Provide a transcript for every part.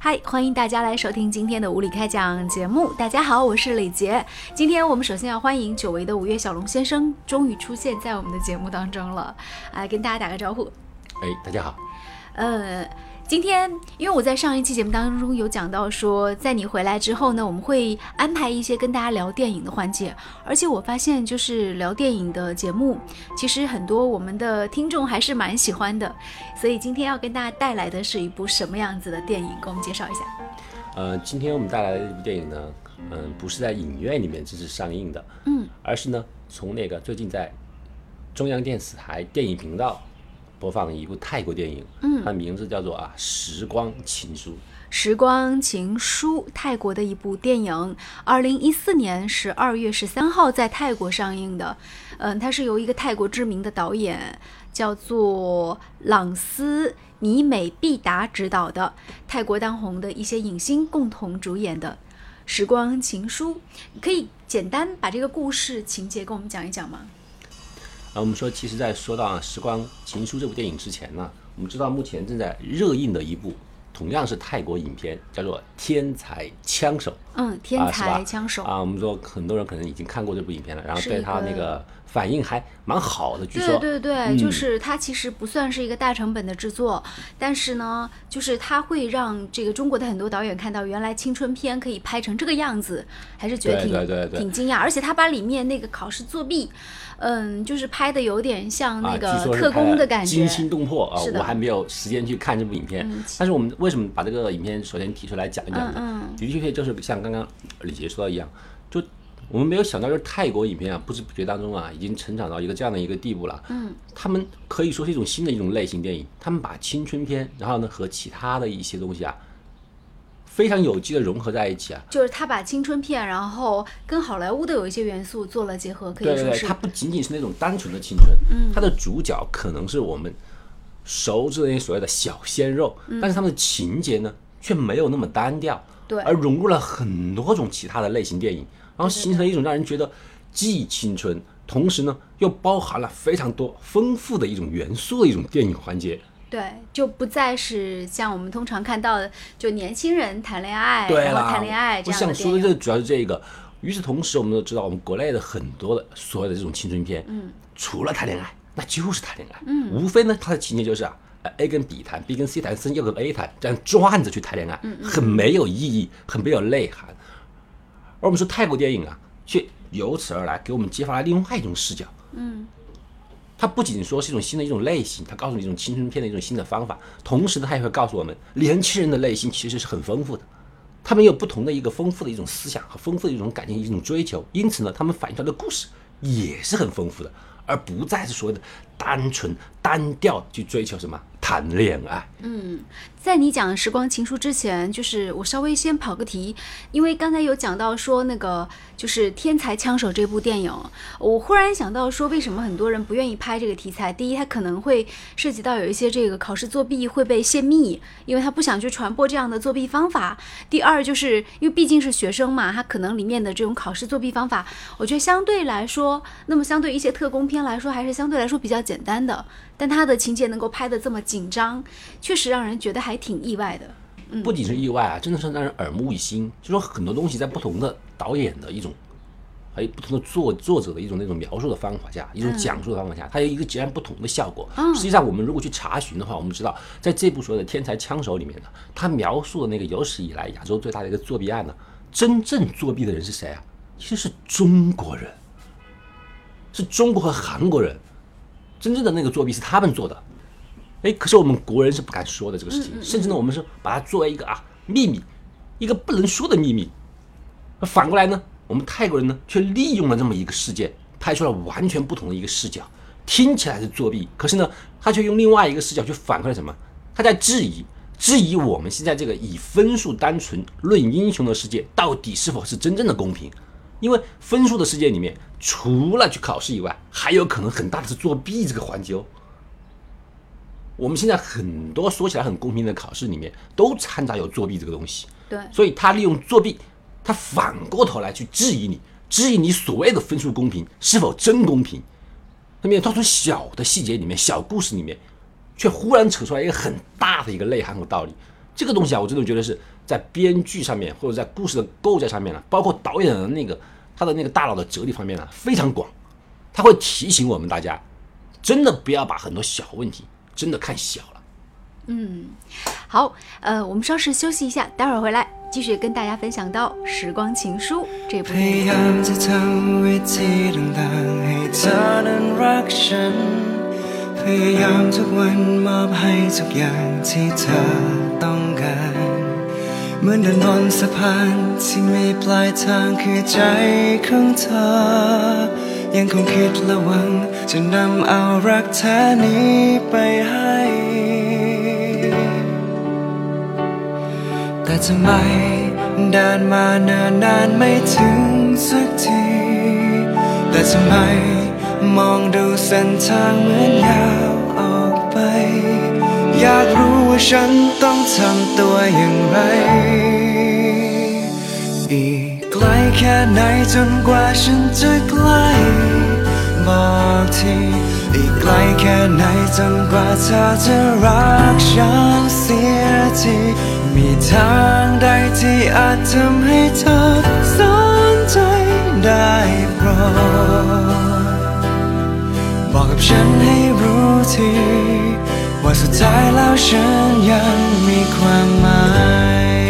嗨，欢迎大家来收听今天的无理开讲节目。大家好，我是李杰。今天我们首先要欢迎久违的五月小龙先生，终于出现在我们的节目当中了，来跟大家打个招呼。哎，大家好。呃，今天因为我在上一期节目当中有讲到说，在你回来之后呢，我们会安排一些跟大家聊电影的环节，而且我发现就是聊电影的节目，其实很多我们的听众还是蛮喜欢的，所以今天要跟大家带来的是一部什么样子的电影，给我们介绍一下。呃，今天我们带来的这部电影呢，嗯，不是在影院里面正式上映的，嗯，而是呢从那个最近在中央电视台电影频道播放一部泰国电影，嗯它名字叫做啊《时光情书》。《时光情书》，泰国的一部电影，二零一四年十二月十三号在泰国上映的。嗯，它是由一个泰国知名的导演叫做朗斯尼美毕达执导的，泰国当红的一些影星共同主演的《时光情书》。可以简单把这个故事情节跟我们讲一讲吗？我们说，其实，在说到啊《时光情书》这部电影之前呢，我们知道目前正在热映的一部同样是泰国影片，叫做《天才枪手》。嗯，天才枪手。啊，我们说很多人可能已经看过这部影片了，然后对他那个个反应还蛮好的，据说。对对对，嗯就是它其实不算是一个大成本的制作，但是呢，就是它会让这个中国的很多导演看到，原来青春片可以拍成这个样子，还是觉得挺对对对对挺惊讶。而且他把里面那个考试作弊，嗯，就是拍的有点像那啊，个特工的感觉。惊心动魄啊我还没有时间去看这部影片，嗯但是我们为什么把这个影片首先提出来讲一讲呢？嗯嗯的确确就是像刚刚李杰说到一样，就我们没有想到，就是泰国影片啊，不知不觉当中啊，已经成长到一个这样的一个地步了。嗯，他们可以说是一种新的一种类型电影，他们把青春片，然后呢和其他的一些东西啊，非常有机的融合在一起啊。就是他把青春片，然后跟好莱坞的有一些元素做了结合，可以对对对，说是。它不仅仅是那种单纯的青春，嗯，它的主角可能是我们熟知的那些所谓的小鲜肉，但是他们的情节呢却没有那么单调，对而融入了很多种其他的类型电影，然后形成了一种让人觉得既青春，同时呢又包含了非常多丰富的一种元素的一种电影环节。对，就不再是像我们通常看到的，就年轻人谈恋爱，然后谈恋爱这我。想说的这主要是这个。与此同时，我们都知道，我们国内的很多的所有的这种青春片，嗯，除了谈恋爱，那就是谈恋爱，嗯，无非呢，它的情节就是啊呃，A 跟 B 谈，B 跟 C 谈，C 又跟 A 谈，这样转着去谈恋爱，很没有意义，很没有内涵。而我们说泰国电影啊，却由此而来给我们激发了另外一种视角，嗯，它不仅说是一种新的一种类型，它告诉你一种青春片的一种新的方法，同时呢，它也会告诉我们，年轻人的内心其实是很丰富的，他们有不同的一个丰富的一种思想和丰富的一种感情一种追求，因此呢，他们反映出来的故事也是很丰富的，而不再是所谓的单纯单调去追求什么谈恋爱。嗯在你讲《时光情书》之前，就是我稍微先跑个题，因为刚才有讲到说那个就是《天才枪手》这部电影，我忽然想到说，为什么很多人不愿意拍这个题材？第一，它可能会涉及到有一些这个考试作弊会被泄密，因为他不想去传播这样的作弊方法；第二，就是因为毕竟是学生嘛，他可能里面的这种考试作弊方法，我觉得相对来说，那么相对一些特工片来说，还是相对来说比较简单的，但他的情节能够拍得这么紧张，确实让人觉得还挺意外的。不仅是意外啊，真的是让人耳目一新。就说很多东西在不同的导演的一种，还有不同的作作者的一种那种描述的方法下，一种讲述的方法下，它有一个截然不同的效果。实际上，我们如果去查询的话，我们知道，在这部所谓的《天才枪手》里面呢，他描述的那个有史以来亚洲最大的一个作弊案呢，真正作弊的人是谁啊？其实是中国人，是中国和韩国人，真正的那个作弊是他们做的。哎，可是我们国人是不敢说的这个事情，甚至呢，我们是把它作为一个啊秘密，一个不能说的秘密。反过来呢，我们泰国人呢却利用了这么一个事件，拍出了完全不同的一个视角，听起来是作弊，可是呢，他却用另外一个视角去反馈了什么？他在质疑，质疑我们现在这个以分数单纯论英雄的世界，到底是否是真正的公平？因为分数的世界里面，除了去考试以外，还有可能很大的是作弊这个环节哦。我们现在很多说起来很公平的考试里面，都掺杂有作弊这个东西。对，所以他利用作弊，他反过头来去质疑你，质疑你所谓的分数公平是否真公平。那么他从小的细节里面、小故事里面，却忽然扯出来一个很大的一个内涵和道理。这个东西啊，我真的觉得是在编剧上面或者在故事的构架上面呢，包括导演的那个他的那个大脑的哲理方面呢，非常广。他会提醒我们大家，真的不要把很多小问题真的看小了。嗯，好，呃，我们稍事休息一下，待会儿回来继续跟大家分享到《时光情书》这部电影。พยายามจะทำวิธีต่างๆให้เธอนั้นรักฉัน พยายามทุกวันมอบให้ทุกอย่างที่เธอต้องการ เหมือนเดินบนสะพานที่มีปลายทางคือใจของเธอ ยังคงคิดและหวัง จะนำเอารักแท้นี้ไปให้ แต่ทำไมเดินมาเนิ่นนานไม่ถึงสักที แต่ทำไมมองดูเส้นทางเหมือนยาวออกไป อยากรู้ว่าฉันต้องทำตัวอย่างไร อีกไกลแค่ไหนจนกว่าฉันจะใกล้บอกทีอีกไกลแค่ไหนจนกว่าเธอจะรักฉันเสียทีมีทางใดที่อาจทำให้เธอสนใจได้โปรดบอกกับฉันให้รู้ที ว่าสุดท้ายแล้วฉันยังมีความหมาย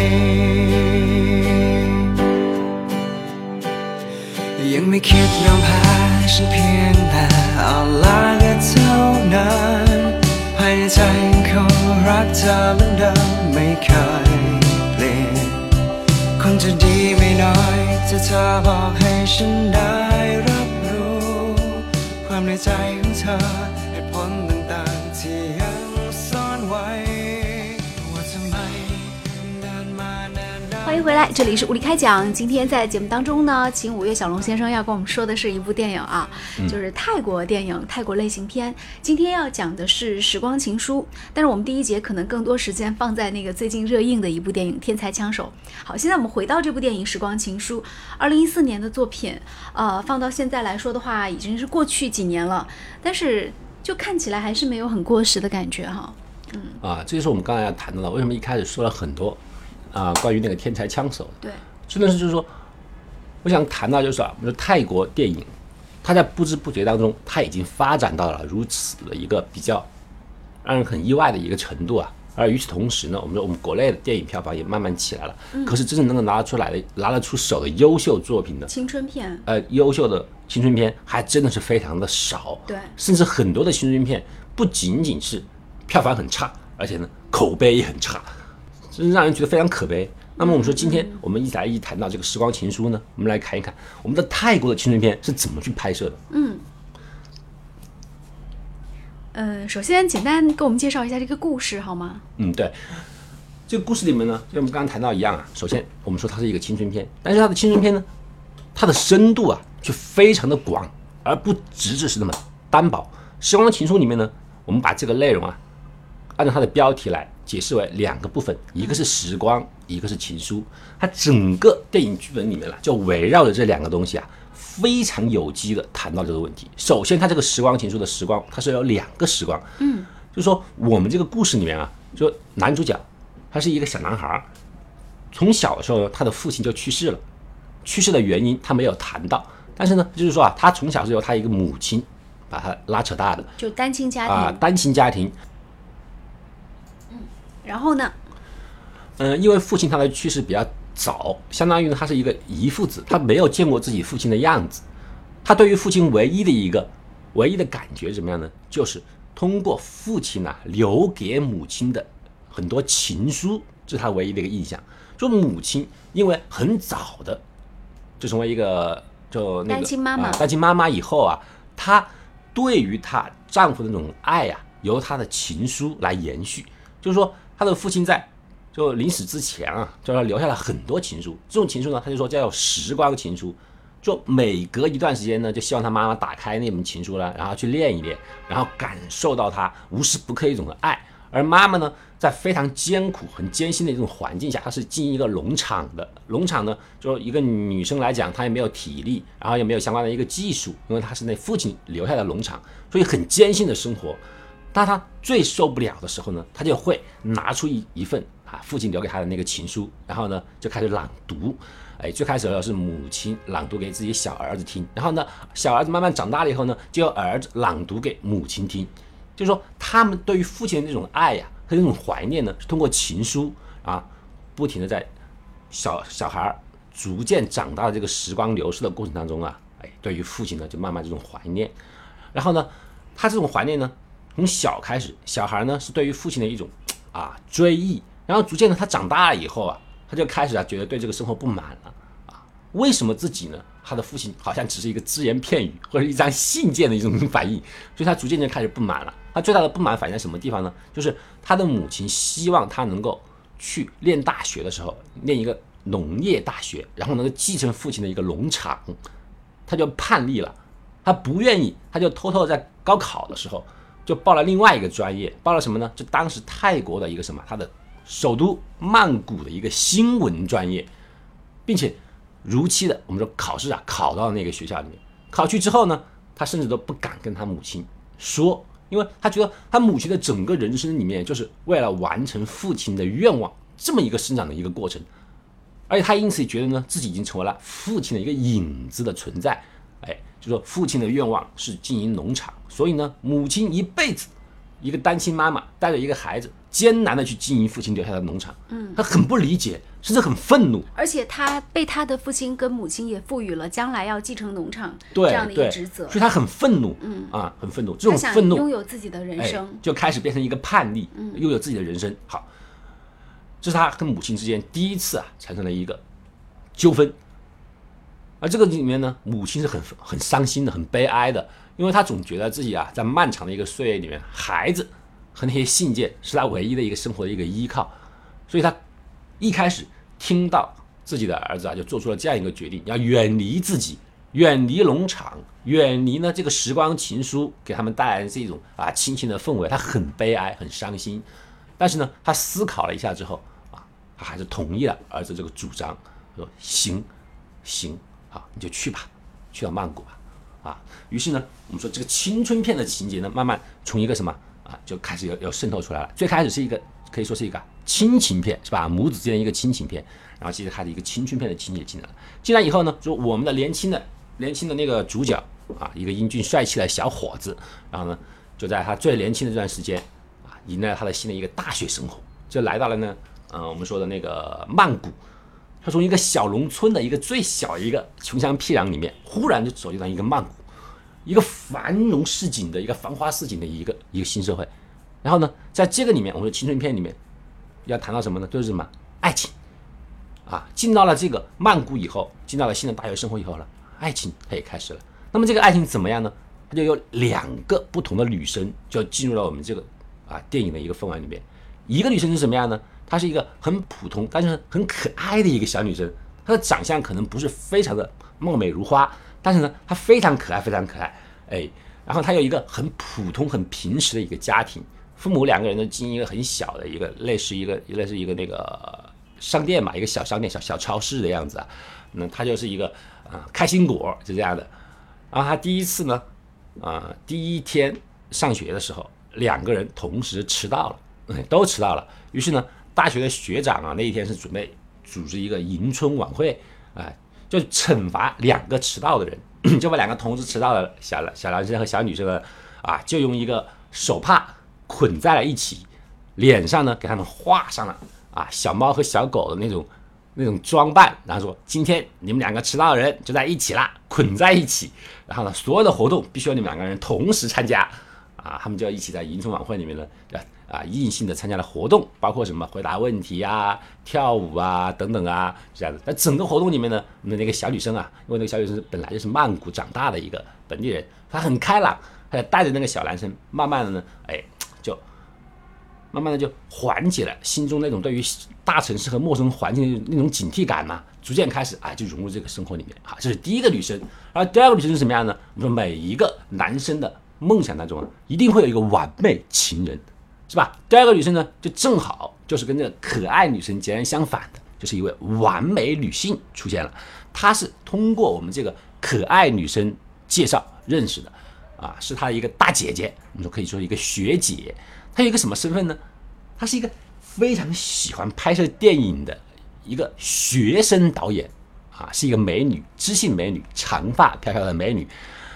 ยังไม่คิดยอมแพ้ฉันเพียงแต่เอาลาก็เท่านั้นภายในใจยังคงรักเธอเหมือนเดิมไม่เคยเปลี่ยนคงจะดีไม่น้อยถ้าเธอบอกให้ฉันได้รับรู้ ความในใจของเธอ 欢迎回来，这里是物理开讲。今天在节目当中呢，请五月小龙先生要跟我们说的是一部电影啊，就是泰国电影、泰国类型片。今天要讲的是《时光情书》，但是我们第一节可能更多时间放在那个最近热映的一部电影《天才枪手》。好，现在我们回到这部电影《时光情书》，二零一四年的作品，呃，放到现在来说的话，已经是过去几年了，但是就看起来还是没有很过时的感觉哈。嗯啊，这就是我们刚才要谈到的，为什么一开始说了很多啊，关于那个天才枪手，对，真的是就是说，我想谈到就是啊，我们说泰国电影，它在不知不觉当中，它已经发展到了如此的一个比较让人很意外的一个程度啊。而与此同时呢，我们说我们国内的电影票房也慢慢起来了，可是真正能够拿得出来的、拿得出手的优秀作品的，青春片，呃，优秀的青春片还真的是非常的少。对。甚至很多的青春片不仅仅是票房很差，而且呢口碑也很差，真是让人觉得非常可悲。那么我们说，今天我们一来一谈到这个《时光情书》呢，我们来看一看我们的泰国的青春片是怎么去拍摄的。嗯呃，首先简单给我们介绍一下这个故事好吗？嗯，对。这个故事里面呢，就像我们刚刚谈到一样啊，首先我们说它是一个青春片，但是它的青春片呢，它的深度啊却非常的广，而不只只是那么单薄。《时光情书》里面呢，我们把这个内容啊，按照它的标题来解释为两个部分，一个是时光，一个是情书。它整个电影剧本里面了，就围绕着这两个东西啊，非常有机的谈到这个问题。首先，它这个时光情书的时光，它是有两个时光，嗯，就是说我们这个故事里面啊，就男主角他是一个小男孩儿，从小的时候呢，他的父亲就去世了，去世的原因他没有谈到，但是呢，就是说啊，他从小是由他一个母亲把他拉扯大的就单亲家庭。啊，单亲家庭，然后呢，嗯，因为父亲他的去世比较早，相当于他是一个遗父子，他没有见过自己父亲的样子，他对于父亲唯一的一个唯一的感觉怎么样呢？就是通过父亲呢、留给母亲的很多情书，这是他唯一的一个印象。就母亲因为很早的就成为一个就那个单亲妈妈单亲妈妈以后啊，她对于她丈夫的那种爱呀、由她的情书来延续。就是说，他的父亲在就临死之前啊，就他留下了很多情书。这种情书呢，他就说叫时光情书，就每隔一段时间呢，就希望他妈妈打开那本情书了，然后去练一练，然后感受到他无时不刻一种的爱。而妈妈呢，在非常艰苦、很艰辛的一种环境下，她是经营一个农场的。农场呢，就一个女生来讲，她也没有体力，然后也没有相关的一个技术，因为她是那父亲留下的农场，所以很艰辛的生活。当他最受不了的时候呢，他就会拿出一一份啊父亲留给他的那个情书，然后呢就开始朗读。哎，最开始是母亲朗读给自己小儿子听，然后呢小儿子慢慢长大了以后呢，就由儿子朗读给母亲听。就是说，他们对于父亲的那种爱呀和那种怀念呢，是通过情书啊，不停的在小小孩儿逐渐长大的这个时光流逝的过程当中啊，哎，对于父亲呢就慢慢这种怀念。然后呢，他这种怀念呢，从小开始，小孩呢是对于父亲的一种啊追忆，然后逐渐的他长大了以后啊，他就开始啊觉得对这个生活不满了啊，为什么自己呢？他的父亲好像只是一个只言片语或者一张信件的一种反应，所以他逐渐就开始不满了。他最大的不满反映在什么地方呢？就是他的母亲希望他能够去念大学的时候，念一个农业大学，然后能够继承父亲的一个农场，他就叛逆了，他不愿意，他就偷偷在高考的时候就报了另外一个专业，报了什么呢？就当时泰国的一个什么，他的首都曼谷的一个新闻专业，并且。如期的，我们说考试啊，考到那个学校里面，考去之后呢，他甚至都不敢跟他母亲说，因为他觉得他母亲的整个人生里面，就是为了完成父亲的愿望这么一个生长的一个过程，而且他因此觉得呢，自己已经成为了父亲的一个影子的存在，就说父亲的愿望是经营农场，所以呢，母亲一辈子。一个单亲妈妈带着一个孩子，艰难的去经营父亲留下的农场，嗯，他很不理解，甚至很愤怒。而且他被他的父亲跟母亲也赋予了将来要继承农场这样的一个职责，所以他很愤怒，嗯啊，很愤怒。这种愤怒拥有自己的人生，就开始变成一个叛逆，拥有自己的人生。好，这是他跟母亲之间第一次啊产生了一个纠纷。而这个里面呢，母亲是很很伤心的，很悲哀的。因为他总觉得自己啊，在漫长的一个岁月里面，孩子和那些信件是他唯一的一个生活的一个依靠，所以他一开始听到自己的儿子啊，就做出了这样一个决定，要远离自己，远离农场，远离呢这个时光情书给他们带来的这种啊亲情的氛围，他很悲哀，很伤心。但是呢，他思考了一下之后啊，他还是同意了儿子这个主张，说行，行，好，你就去吧，去到曼谷吧。啊，于是呢，我们说这个青春片的情节呢，慢慢从一个什么啊，就开始要要渗透出来了。最开始是一个可以说是一个亲情片，是吧？母子之间一个亲情片，然后接着他的一个青春片的情节进来了。进来以后呢，说我们的年轻的年轻的那个主角啊，一个英俊帅气的小伙子，然后呢，就在他最年轻的这段时间啊，迎来了他的新的一个大学生活，就来到了呢，嗯，我们说的那个曼谷。从一个小农村的一个最小一个穷乡僻壤里面，忽然就走进了一个曼谷，一个繁荣市井的一个繁花似锦的一个一个新社会。然后呢，在这个里面，我们说青春片里面要谈到什么呢？就是什么爱情啊！进到了这个曼谷以后，进到了新的大学生活以后了，爱情它也开始了。那么这个爱情怎么样呢？它就有两个不同的女生就进入了我们这个啊电影的一个氛围里面。一个女生是什么样呢？她是一个很普通，但是很可爱的一个小女生。她的长相可能不是非常的貌美如花，但是呢，她非常可爱，非常可爱。哎，然后她有一个很普通、很平时的一个家庭，父母两个人呢经营一个很小的一个类似一个类似一个那个商店嘛，一个小商店、小小超市的样子啊。那她就是一个啊开心果，就这样的。然后她第一次呢，啊第一天上学的时候，两个人同时迟到了，都迟到了。于是呢。大学的学长啊，那一天是准备组织一个迎春晚会，哎，就惩罚两个迟到的人，就把两个同时迟到的小小男生和小女生呢，啊，就用一个手帕捆在了一起，脸上呢给他们画上了啊小猫和小狗的那种那种装扮，然后说今天你们两个迟到的人就在一起啦，捆在一起，然后呢所有的活动必须要你们两个人同时参加，啊，他们就要一起在迎春晚会里面呢。啊，硬性的参加了活动，包括什么回答问题啊、跳舞啊等等啊，这样子。在整个活动里面呢，那那个小女生啊，因为那个小女生本来就是曼谷长大的一个本地人，她很开朗，她就带着那个小男生，慢慢的呢，哎，就慢慢的就缓解了心中那种对于大城市和陌生环境的那种警惕感嘛，逐渐开始啊，就融入这个生活里面。好，这是第一个女生。而第二个女生是什么样呢？我们说每一个男生的梦想当中啊，一定会有一个完美情人。是吧？第二个女生呢，就正好就是跟这个可爱女生截然相反的，就是一位完美女性出现了。她是通过我们这个可爱女生介绍认识的，啊，是她的一个大姐姐，我们说可以说一个学姐。她有一个什么身份呢？她是一个非常喜欢拍摄电影的一个学生导演啊，是一个美女，知性美女，长发飘飘的美女。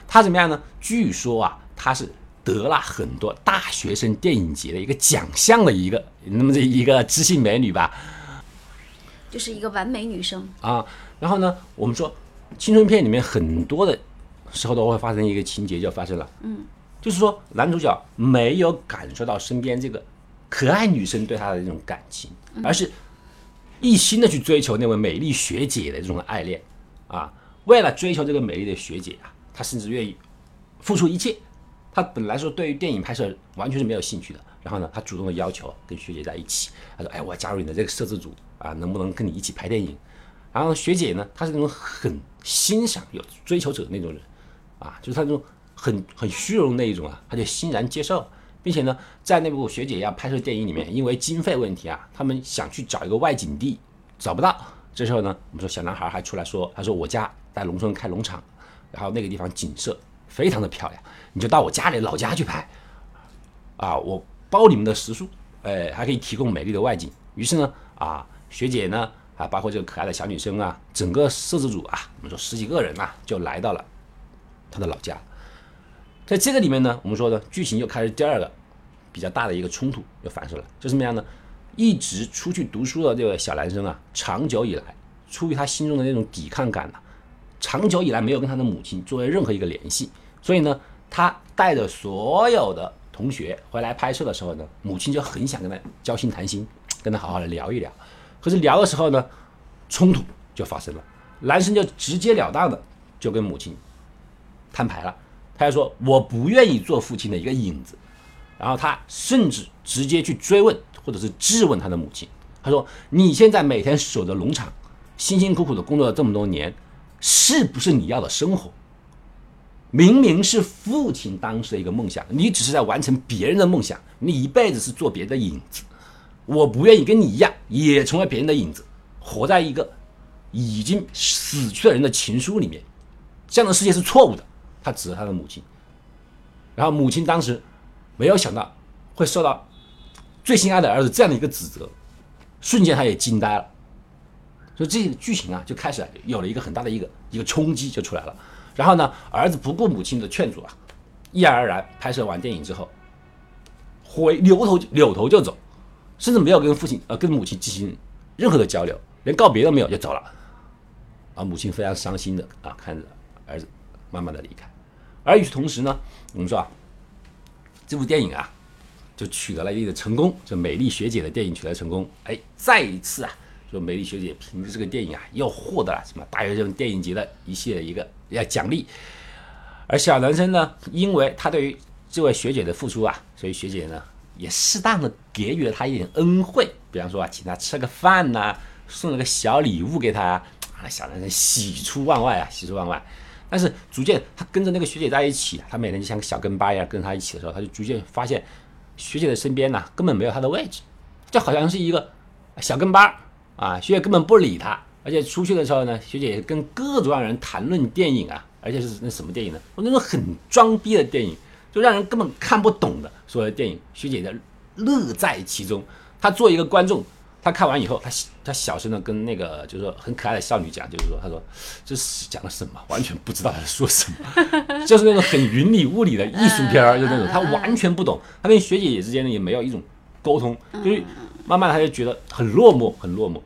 她怎么样呢？据说啊，她是得了很多大学生电影节的一个奖项的一个那么这一个知性美女吧。就是一个完美女生。啊，然后呢，我们说青春片里面很多的时候都会发生一个情节，就发生了，嗯，就是说男主角没有感受到身边这个可爱女生对他的这种感情，而是一心的去追求那位美丽学姐的这种爱恋，啊，为了追求这个美丽的学姐啊，他甚至愿意付出一切。他本来说对于电影拍摄完全是没有兴趣的，然后呢，他主动的要求跟学姐在一起，他说：“哎，我加入你的这个摄制组啊，能不能跟你一起拍电影？”然后学姐呢，她是那种很欣赏有追求者的那种人，啊，就是她那种很很虚荣那一种啊，她就欣然接受，并且呢，在那部学姐要拍摄电影里面，因为经费问题啊，他们想去找一个外景地，找不到。这时候呢，我们说小男孩还出来说：“他说我家在农村开农场，然后那个地方景色非常的漂亮，你就到我家里老家去拍，啊，我包你们的食宿，哎，还可以提供美丽的外景。于是呢，啊，学姐呢，啊，包括这个可爱的小女生啊，整个摄制组啊，我们说十几个人啊，就来到了他的老家。在这个里面呢，我们说呢，剧情又开始第二个比较大的一个冲突又发生了，就什么样呢？一直出去读书的这个小男生啊，长久以来，出于他心中的那种抵抗感呢、长久以来没有跟他的母亲作为任何一个联系，所以呢，他带着所有的同学回来拍摄的时候呢，母亲就很想跟他交心谈心，跟他好好的聊一聊。可是聊的时候呢，冲突就发生了，男生就直截了当的就跟母亲摊牌了，他就说我不愿意做父亲的一个影子，然后他甚至直接去追问或者是质问他的母亲，他说你现在每天守着农场，辛辛苦苦的工作了这么多年，是不是你要的生活？明明是父亲当时的一个梦想，你只是在完成别人的梦想，你一辈子是做别人的影子。我不愿意跟你一样，也成为别人的影子，活在一个已经死去的人的情书里面。这样的世界是错误的。他指着他的母亲，然后母亲当时没有想到会受到最心爱的儿子这样的一个指责，瞬间他也惊呆了。所以这个剧情啊，就开始有了一个很大的一个一个冲击就出来了。然后呢，儿子不顾母亲的劝阻啊，毅然而然拍摄完电影之后，回扭头扭头就走，甚至没有跟父亲呃跟母亲进行任何的交流，连告别都没有就走了。啊，母亲非常伤心的啊看着儿子慢慢的离开。而与此同时呢，我们说啊，这部电影啊就取得了一定的成功，就美丽学姐的电影取得成功，哎，再一次啊，说美丽学姐凭着这个电影啊又获得了什么大学生电影节的一系列一个要奖励。而小男生呢，因为他对于这位学姐的付出啊，所以学姐呢也适当的给予了他一点恩惠，比方说啊，请他吃个饭呐、送了个小礼物给他啊，小男生喜出望外啊，喜出望外。但是逐渐他跟着那个学姐在一起，他每天就像个小跟班一样跟着他一起的时候，他就逐渐发现学姐的身边呐、根本没有他的位置，就好像是一个小跟班啊，学姐根本不理他，而且出去的时候呢，学姐也跟各种各样人谈论电影啊，而且是那什么电影呢？我那种很装逼的电影，就让人根本看不懂的所有的电影，学姐的乐在其中。她作为一个观众，她看完以后，她她小声的跟那个就是说很可爱的少女讲，就是说，她说这是讲的什么？完全不知道她在说什么，就是那种很云里雾里的艺术片儿，就那种她完全不懂。她跟学姐之间呢也没有一种沟通，就是慢慢的她就觉得很落寞，很落寞，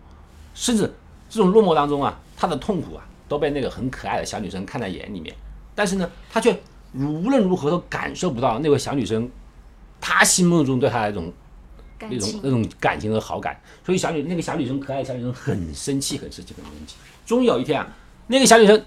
甚至这种落寞当中啊，他的痛苦啊都被那个很可爱的小女生看在眼里面，但是呢，他却无论如何都感受不到那位小女生他心目中对她的一种感情那种那种感情和好感，所以小女那个小女生可爱的小女生很生气，很生气，很生气。终于有一天啊，那个小女生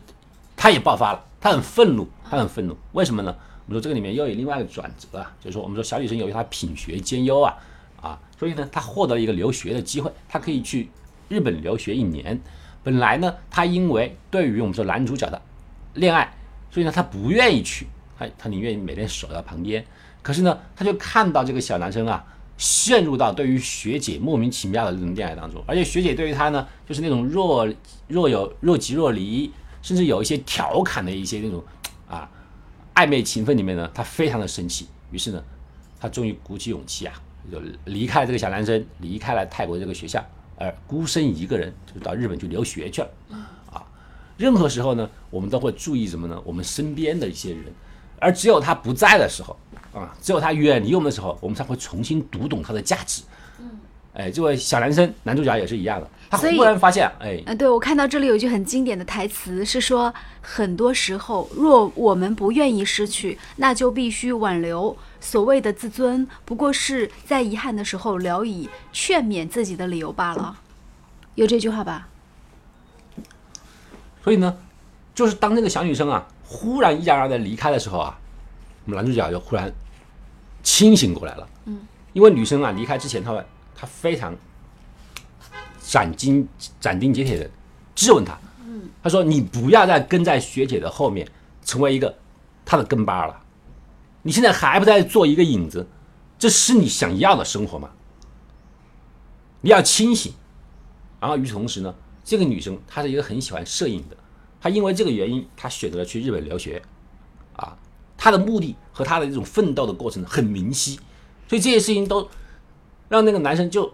她也爆发了，她很愤怒，她很愤怒。为什么呢？我们说这个里面又有另外一个转折啊，就是说我们说小女生由于她品学兼优啊啊，所以呢她获得了一个留学的机会，她可以去日本留学一年。本来呢，他因为对于我们说男主角的恋爱，所以呢他不愿意去，他他宁愿每天守在旁边。可是呢，他就看到这个小男生啊。陷入到对于学姐莫名其妙的这种恋爱当中，而且学姐对于他呢，就是那种若若有若即若离，甚至有一些调侃的一些那种啊暧昧情分里面呢，他非常的生气。于是呢，他终于鼓起勇气啊，就离开了这个小男生，离开了泰国这个学校，而孤身一个人就到日本去留学去了。啊，任何时候呢，我们都会注意什么呢？我们身边的一些人，而只有他不在的时候，啊，只有他远离我们的时候，我们才会重新读懂他的价值。哎，这位小男生男主角也是一样的，他忽然发现，哎，嗯，对，我看到这里有一句很经典的台词，是说很多时候，若我们不愿意失去，那就必须挽留。所谓的自尊，不过是在遗憾的时候聊以劝勉自己的理由罢了。有这句话吧？所以呢，就是当那个小女生啊忽然毅然而然的离开的时候啊，我们男主角就忽然清醒过来了。嗯，因为女生啊离开之前，她她非常斩钉斩钉截铁的质问他。嗯，她说：“你不要再跟在学姐的后面，成为一个她的跟班了。你现在还不在做一个影子，这是你想要的生活吗？你要清醒。”然后与此同时呢，这个女生她是一个很喜欢摄影的，她因为这个原因，她选择了去日本留学，啊，她的目的和她的这种奋斗的过程很明晰，所以这些事情都让那个男生就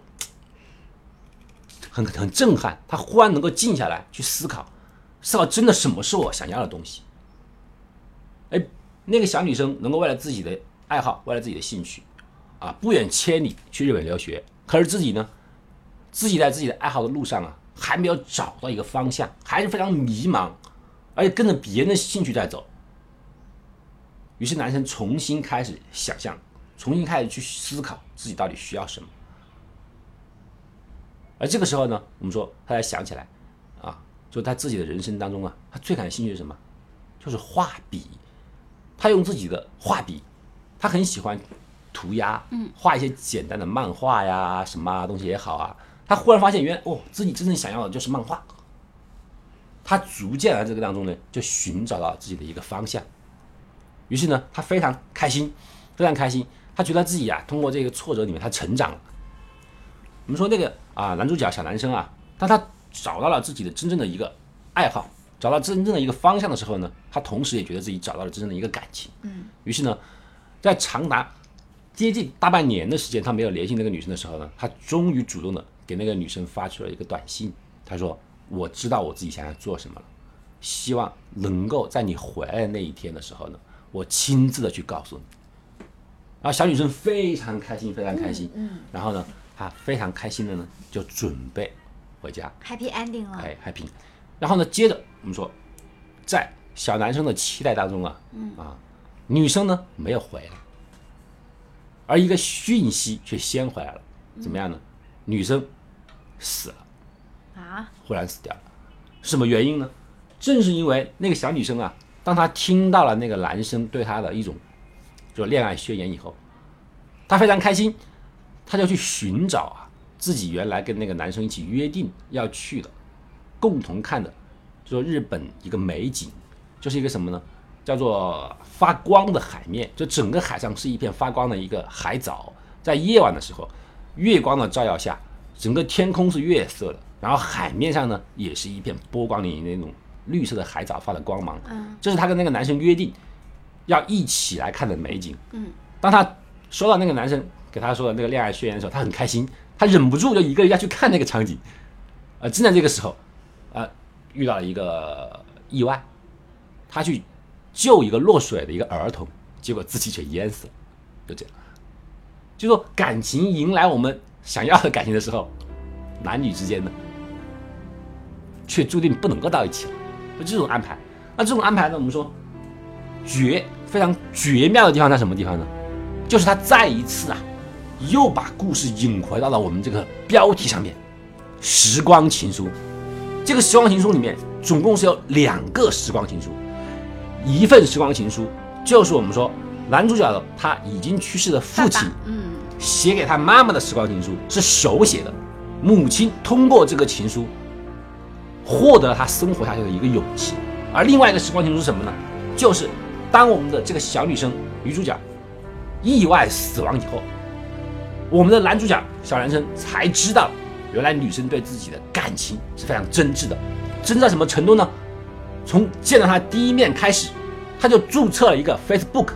很很震撼，他忽然能够静下来去思考，思考真的什么是我想要的东西。那个小女生能够为了自己的爱好，为了自己的兴趣，啊，不远千里去日本留学，可是自己呢？自己在自己的爱好的路上啊，还没有找到一个方向，还是非常迷茫，而且跟着别人的兴趣在走。于是男生重新开始想象，重新开始去思考自己到底需要什么。而这个时候呢，我们说他才想起来，啊，就他自己的人生当中啊，他最感兴趣是什么？就是画笔。他用自己的画笔，他很喜欢涂鸦，嗯，画一些简单的漫画呀，什么啊东西也好啊。他忽然发现，原来哦，自己真正想要的就是漫画。他逐渐在这个当中呢，就寻找到自己的一个方向。于是呢，他非常开心，非常开心。他觉得自己啊，通过这个挫折里面，他成长了。我们说那个啊，男主角小男生啊，当他找到了自己的真正的一个爱好，找到真正的一个方向的时候呢，他同时也觉得自己找到了真正的一个感情。嗯。于是呢，在长达接近大半年的时间，他没有联系那个女生的时候呢，他终于主动的。给那个女生发出了一个短信，他说：“我知道我自己想要做什么了，希望能够在你回来的那一天的时候呢，我亲自的去告诉你。”然后小女生非常开心，非常开心。嗯。然后呢，她非常开心的呢，就准备回家。Happy ending 了。哎，Happy。然后呢，接着我们说，在小男生的期待当中啊，啊，女生呢没有回来，而一个讯息却先回来了，怎么样呢？女生。死了，啊！忽然死掉了，什么原因呢？正是因为那个小女生啊，当她听到了那个男生对她的一种就恋爱宣言以后，她非常开心，她就去寻找啊自己原来跟那个男生一起约定要去的、共同看的，就说日本一个美景，就是一个什么呢？叫做发光的海面，就整个海上是一片发光的一个海藻，在夜晚的时候，月光的照耀下。整个天空是月色的，然后海面上呢也是一片波光粼粼的那种绿色的海藻发的光芒。嗯，这是他跟那个男生约定要一起来看的美景。嗯，当他收到那个男生给他说的那个恋爱宣言的时候，他很开心，他忍不住就一个人要去看那个场景。呃，正在这个时候，啊，遇到了一个意外，他去救一个落水的一个儿童，结果自己却淹死了。就这样，就说感情迎来我们。想要的感情的时候，男女之间呢，却注定不能够到一起了。就这种安排，那这种安排呢，我们说绝非常绝妙的地方在什么地方呢？就是他再一次啊，又把故事引回到了我们这个标题上面，《时光情书》。这个《时光情书》里面总共是有两个时光情书，一份时光情书就是我们说男主角的他已经去世的父亲，嗯。写给他妈妈的时光情书是手写的，母亲通过这个情书获得了他生活下去的一个勇气。而另外一个时光情书是什么呢？就是当我们的这个小女生女主角意外死亡以后，我们的男主角小男生才知道，原来女生对自己的感情是非常真挚的。真挚到什么程度呢？从见到他第一面开始，他就注册了一个 Facebook，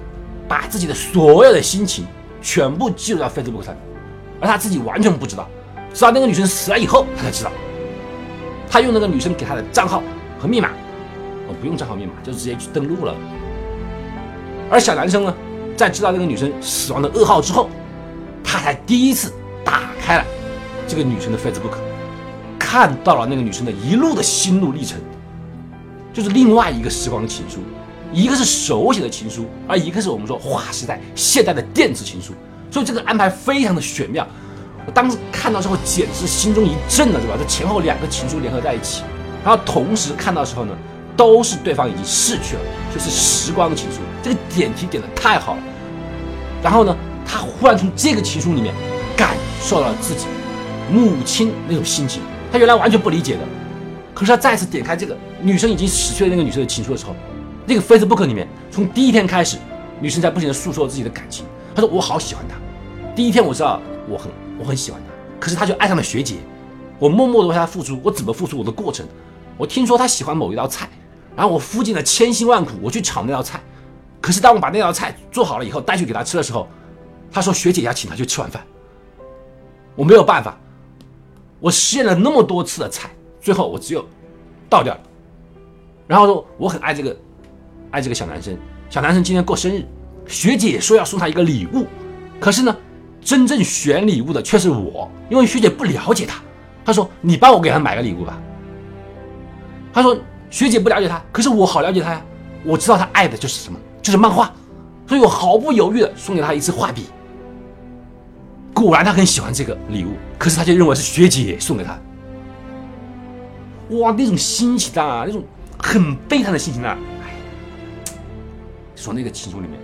把自己的所有的心情。全部记录到 Facebook 上，而他自己完全不知道，直到那个女生死了以后，他才知道。他用那个女生给他的账号和密码，哦，不用账号密码，就直接去登录了。而小男生呢，在知道那个女生死亡的噩耗之后，他才第一次打开了这个女生的 Facebook，看到了那个女生的一路的心路历程，就是另外一个时光情书，一个是手写的情书，而一个是我们说划时代现代的电子情书，所以这个安排非常的玄妙。我当时看到之后，简直心中一震了，对吧？这前后两个情书联合在一起，然后同时看到时候呢，都是对方已经逝去了，就是时光的情书，这个点题点的太好了。然后呢，他忽然从这个情书里面感受到了自己母亲那种心情，他原来完全不理解的。可是他再次点开这个女生已经死去的那个女生的情书的时候，那个 Facebook 里面，从第一天开始，女生在不停的诉说自己的感情。她说：“我好喜欢他，第一天我知道我很。”我很喜欢他，可是他就爱上了学姐。我默默的为他付出，我怎么付出我的过程？我听说他喜欢某一道菜，然后我付尽了千辛万苦，我去炒那道菜。可是当我把那道菜做好了以后带去给他吃的时候，他说学姐要请他去吃晚饭。我没有办法，我实验了那么多次的菜，最后我只有倒掉了。然后说我很爱这个，爱这个小男生。小男生今天过生日，学姐说要送他一个礼物，可是呢？真正选礼物的却是我，因为学姐不了解他。她说：“你帮我给他买个礼物吧。”她说：“学姐不了解他，可是我好了解他呀，我知道他爱的就是什么，就是漫画，所以我毫不犹豫的送给他一支画笔。果然他很喜欢这个礼物，可是他却认为是学姐送给他。哇，那种心情啊，那种很悲惨的心情啊，哎，说那个情书里面。”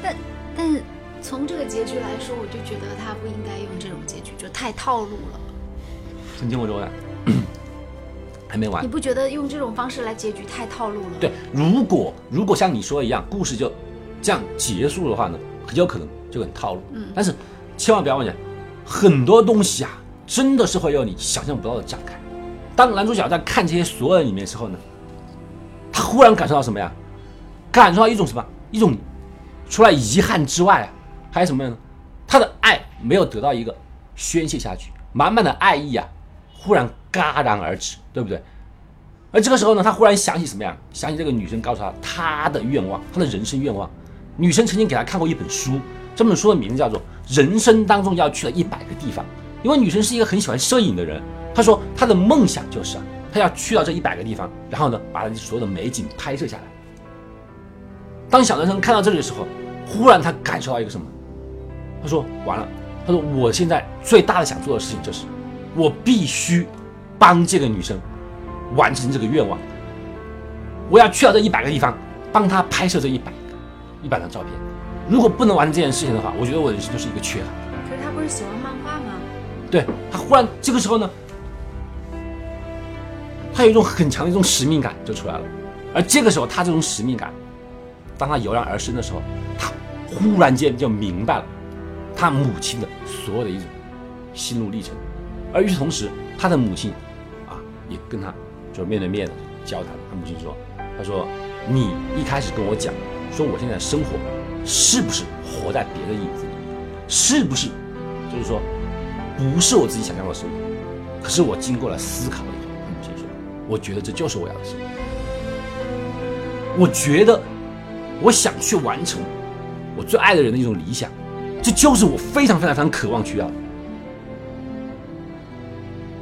但但从这个结局来说，我就觉得他不应该用这种结局，就太套路了。曾经我说的，还没完。你不觉得用这种方式来结局太套路了？对，如果如果像你说的一样，故事就这样结束的话呢，很有可能就很套路。嗯。但是千万不要忘记，很多东西啊，真的是会有你想象不到的展开。当男主角在看这些所有人里面的时候呢，他忽然感受到什么呀？感受到一种什么？一种。除了遗憾之外啊，还有什么呢？他的爱没有得到一个宣泄下去，满满的爱意啊，忽然戛然而止，对不对？而这个时候呢，他忽然想起什么呀？想起这个女生告诉他他的愿望，他的人生愿望。女生曾经给他看过一本书，这本书的名字叫做《人生当中要去的一百个地方》。因为女生是一个很喜欢摄影的人，她说她的梦想就是啊，她要去到这一百个地方，然后呢，把所有的美景拍摄下来。当小男生看到这里的时候，忽然他感受到一个什么？他说：“完了。”他说：“我现在最大的想做的事情就是，我必须帮这个女生完成这个愿望。我要去到这一百个地方，帮她拍摄这一百个一百张照片。如果不能完成这件事情的话，我觉得我的人生就是一个缺憾。”可是他不是喜欢漫画吗？对他忽然这个时候呢，他有一种很强的一种使命感就出来了。而这个时候，他这种使命感。当他油然而生的时候，他忽然间就明白了他母亲的所有的一种心路历程，而与此同时，他的母亲啊也跟他就面对面的交谈。他母亲说：“他说你一开始跟我讲说我现在生活是不是活在别的影子里，是不是就是说不是我自己想象的生活？可是我经过了思考以后，他母亲说，我觉得这就是我要的生活。我觉得。”我想去完成我最爱的人的一种理想，这就是我非常非常非常渴望去要的。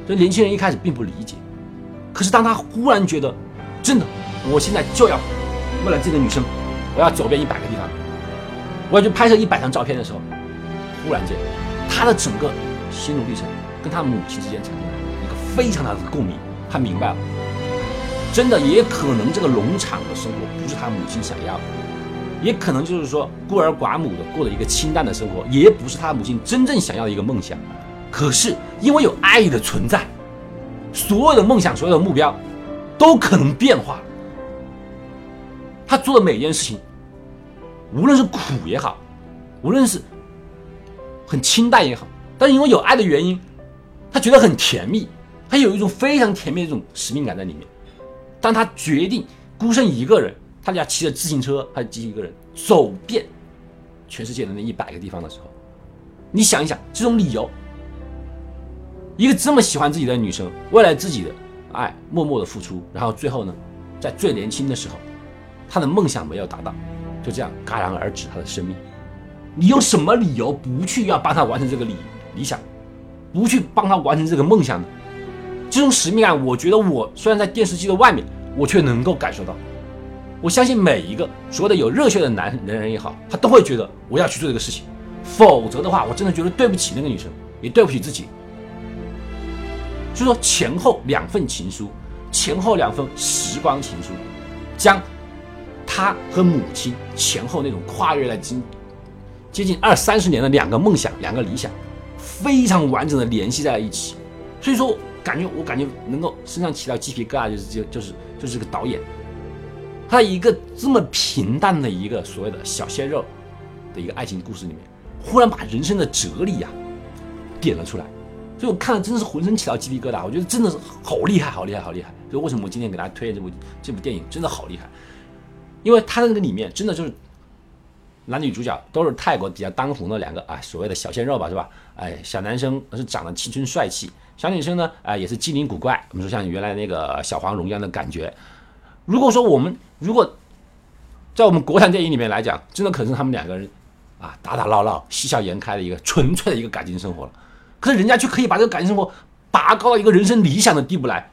所以年轻人一开始并不理解，可是当他忽然觉得，真的，我现在就要为了这个女生，我要走遍一百个地方，我要去拍摄一百张照片的时候，忽然间，他的整个心路历程跟他母亲之间产生了一个非常大的共鸣，他明白了，真的也可能这个农场的生活不是他母亲想要的。也可能就是说孤儿寡母的过了一个清淡的生活，也不是他母亲真正想要的一个梦想。可是因为有爱的存在，所有的梦想、所有的目标都可能变化。他做的每一件事情，无论是苦也好，无论是很清淡也好，但是因为有爱的原因，他觉得很甜蜜，他有一种非常甜蜜的这种使命感在里面。当他决定孤身一个人。他俩骑着自行车，他自己一个人走遍全世界的那一百个地方的时候，你想一想，这种理由，一个这么喜欢自己的女生，为了自己的爱默默的付出，然后最后呢，在最年轻的时候，她的梦想没有达到，就这样戛然而止她的生命。你有什么理由不去要帮她完成这个理理想，不去帮她完成这个梦想呢？这种使命感，我觉得我虽然在电视机的外面，我却能够感受到。我相信每一个所有的有热血的男男人也好，他都会觉得我要去做这个事情，否则的话，我真的觉得对不起那个女生，也对不起自己。就说，前后两份情书，前后两份时光情书，将他和母亲前后那种跨越了近接近二三十年的两个梦想、两个理想，非常完整的联系在了一起。所以说，感觉我感觉能够身上起到鸡皮疙瘩，就是就就是就是这个导演。他一个这么平淡的一个所谓的小鲜肉的一个爱情故事里面，忽然把人生的哲理呀点了出来，所以我看了真的是浑身起到鸡皮疙瘩。我觉得真的是好厉害，好厉害，好厉害。所以为什么我今天给大家推荐这部这部电影，真的好厉害，因为他那个里面真的就是男女主角都是泰国比较当红的两个啊所谓的小鲜肉吧，是吧？哎，小男生是长得青春帅气，小女生呢啊也是机灵古怪。我们说像原来那个小黄蓉一样的感觉。如果说我们如果在我们国产电影里面来讲，真的可能是他们两个人啊打打闹闹、嬉笑颜开的一个纯粹的一个感情生活了。可是人家却可以把这个感情生活拔高到一个人生理想的地步来。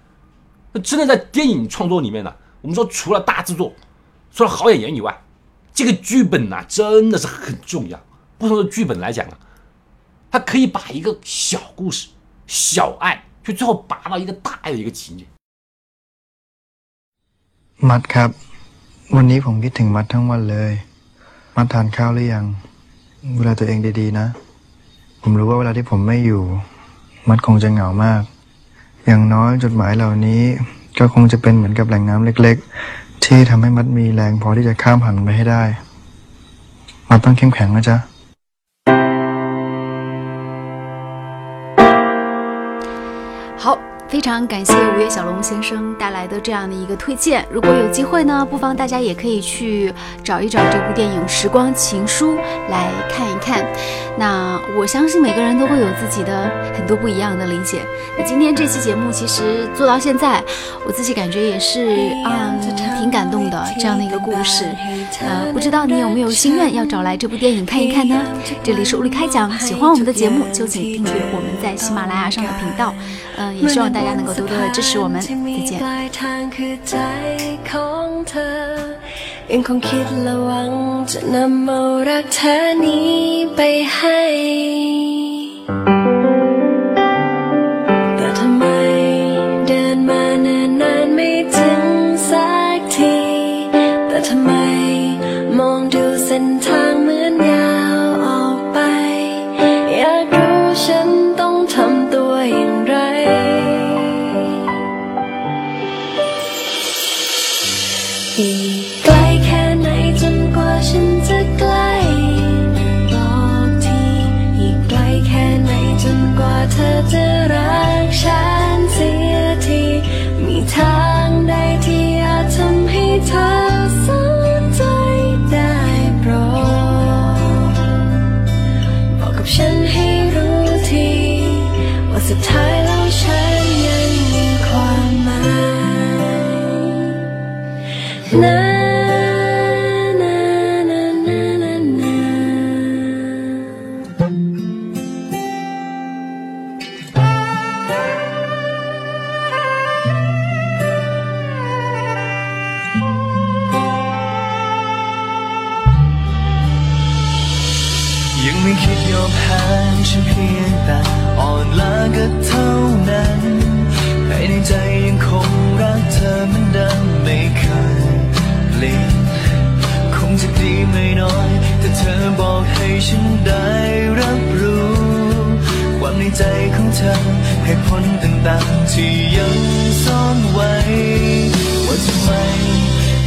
那真的在电影创作里面呢，我们说除了大制作、除了好演员以外，这个剧本呐真的是很重要。不同的剧本来讲啊，它可以把一个小故事、小爱，去最后拔到一个大爱的一个情节。 มัดครับ วันนี้ผมคิดถึงมัดทั้งวันเลย มัดทานข้าวหรือยังดูแลตัวเองดีๆนะ ผมรู้ว่าเวลาที่ผมไม่อยู่ มัดคงจะเหงามาก อย่างน้อยจดหมายเหล่านี้ ก็คงจะเป็นเหมือนกับแหล่งน้ำเล็ก ๆ ที่ทำให้มัดมีแรงพอที่จะข้ามผ่านไปให้ได้ มัดต้องเข้มแข็งนะจ๊ะ好，非常感谢五月小龙先生带来的这样的一个推荐。如果有机会呢，不妨大家也可以去找一找这部电影《时光情书》来看一看。那我相信每个人都会有自己的很多不一样的理解。那今天这期节目其实做到现在，我自己感觉也是嗯挺感动的这样的一个故事。呃，不知道你有没有心愿要找来这部电影看一看呢？这里是物理开讲，喜欢我们的节目就请订阅我们在喜马拉雅上的频道。嗯、也希望大家能够多多的支持我们。再见。 ปลายทางคือใจของเธอ ยังคงคิดระวังจะนำเอารักแท้นี้ไปให้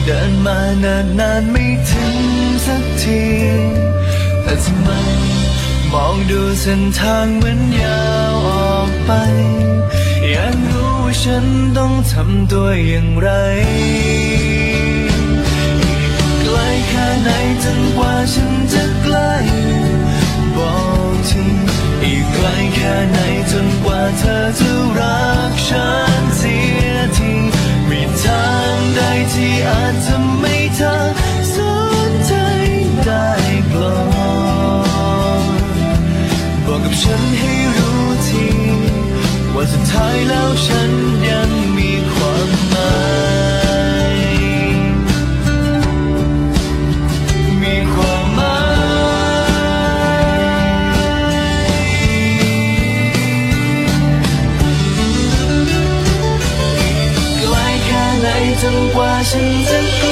เดินมานานๆไม่ถึงสักที แต่ทำไมมองดูเส้นทางเหมือนยาวออกไป อยากรู้ว่าฉันต้องทำตัวอย่างไรอีกไหนจนกว่าฉันจะใกล้บอกทีอีกไกลแค่ไหนจนกว่าเธอจะรักฉัน ทางใดที่อาจทำให้เธอสนใจได้กลอบอกกับฉันให้รู้ที ว่าสุดท้ายแล้วฉันยังมีความหมาย 心。在